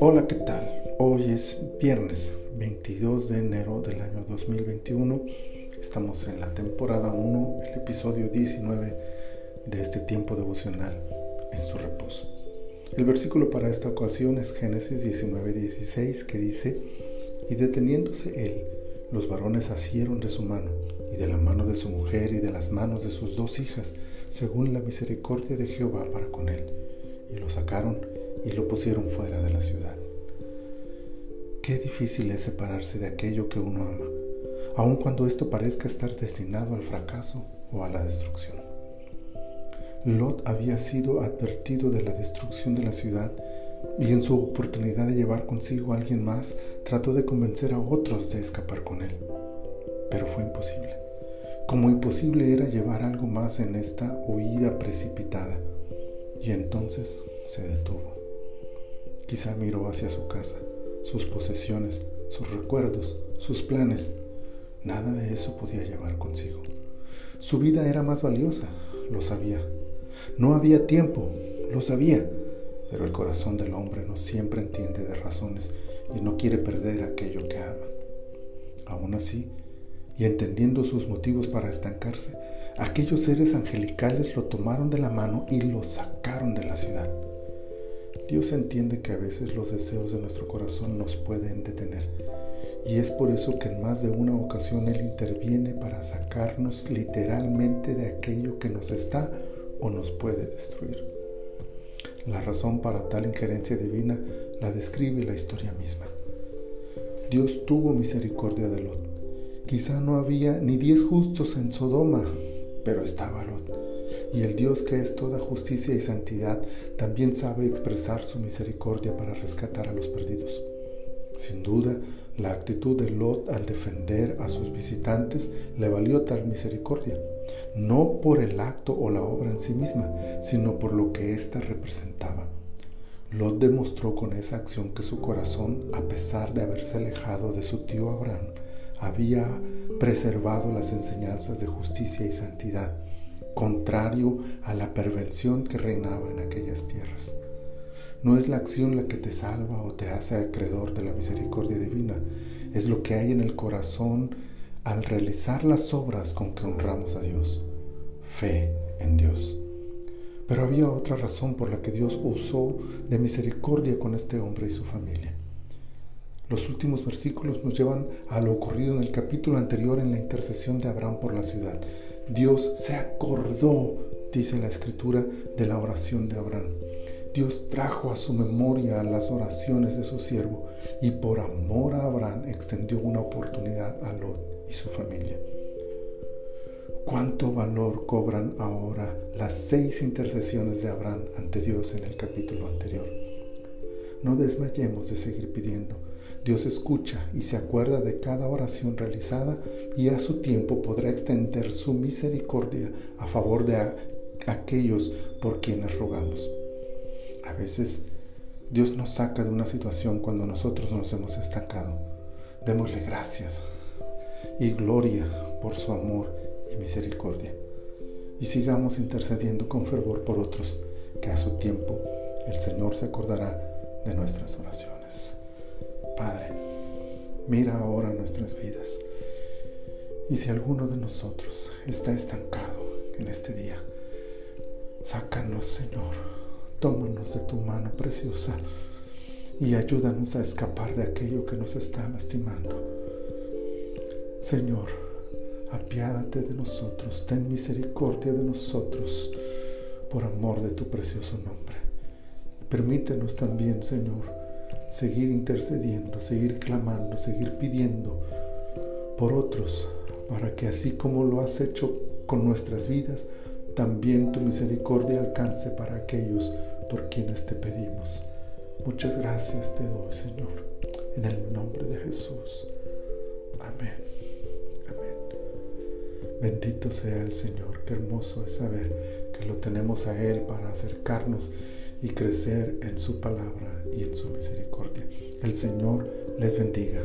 Hola, ¿qué tal? Hoy es viernes 22 de enero del año 2021. Estamos en la temporada 1, el episodio 19 de este tiempo devocional en su reposo. El versículo para esta ocasión es Génesis 19:16 que dice, y deteniéndose él, los varones asieron de su mano y de la mano de su mujer y de las manos de sus dos hijas, según la misericordia de Jehová para con él, y lo sacaron y lo pusieron fuera de la ciudad. Qué difícil es separarse de aquello que uno ama, aun cuando esto parezca estar destinado al fracaso o a la destrucción. Lot había sido advertido de la destrucción de la ciudad y en su oportunidad de llevar consigo a alguien más trató de convencer a otros de escapar con él. Pero fue imposible. Como imposible era llevar algo más en esta huida precipitada. Y entonces se detuvo. Quizá miró hacia su casa, sus posesiones, sus recuerdos, sus planes. Nada de eso podía llevar consigo. Su vida era más valiosa, lo sabía. No había tiempo, lo sabía, pero el corazón del hombre no siempre entiende de razones y no quiere perder aquello que ama. Aún así, y entendiendo sus motivos para estancarse, aquellos seres angelicales lo tomaron de la mano y lo sacaron de la ciudad. Dios entiende que a veces los deseos de nuestro corazón nos pueden detener y es por eso que en más de una ocasión Él interviene para sacarnos literalmente de aquello que nos está o nos puede destruir. La razón para tal injerencia divina la describe la historia misma. Dios tuvo misericordia de Lot. Quizá no había ni diez justos en Sodoma, pero estaba Lot. Y el Dios que es toda justicia y santidad también sabe expresar su misericordia para rescatar a los perdidos. Sin duda, la actitud de Lot al defender a sus visitantes le valió tal misericordia no por el acto o la obra en sí misma, sino por lo que ésta representaba. Lot demostró con esa acción que su corazón, a pesar de haberse alejado de su tío Abraham, había preservado las enseñanzas de justicia y santidad, contrario a la pervención que reinaba en aquellas tierras. No es la acción la que te salva o te hace acreedor de la misericordia divina, es lo que hay en el corazón al realizar las obras con que honramos a Dios. Fe en Dios. Pero había otra razón por la que Dios usó de misericordia con este hombre y su familia. Los últimos versículos nos llevan a lo ocurrido en el capítulo anterior en la intercesión de Abraham por la ciudad. Dios se acordó, dice la escritura, de la oración de Abraham. Dios trajo a su memoria las oraciones de su siervo y por amor a Abraham extendió una oportunidad a Lot y su familia. ¿Cuánto valor cobran ahora las seis intercesiones de Abraham ante Dios en el capítulo anterior? No desmayemos de seguir pidiendo. Dios escucha y se acuerda de cada oración realizada y a su tiempo podrá extender su misericordia a favor de aquellos por quienes rogamos. A veces Dios nos saca de una situación cuando nosotros nos hemos estancado. Démosle gracias, y gloria por su amor y misericordia. Y sigamos intercediendo con fervor por otros, que a su tiempo el Señor se acordará de nuestras oraciones. Padre, mira ahora nuestras vidas. Y si alguno de nosotros está estancado en este día, sácanos, Señor, tómanos de tu mano preciosa y ayúdanos a escapar de aquello que nos está lastimando Señor, apiádate de nosotros, ten misericordia de nosotros, por amor de tu precioso nombre. Permítenos también, Señor, seguir intercediendo, seguir clamando, seguir pidiendo por otros, para que así como lo has hecho con nuestras vidas, también tu misericordia alcance para aquellos por quienes te pedimos. Muchas gracias te doy, Señor, en el nombre de Jesús. Amén. Bendito sea el Señor, qué hermoso es saber que lo tenemos a Él para acercarnos y crecer en su palabra y en su misericordia. El Señor les bendiga.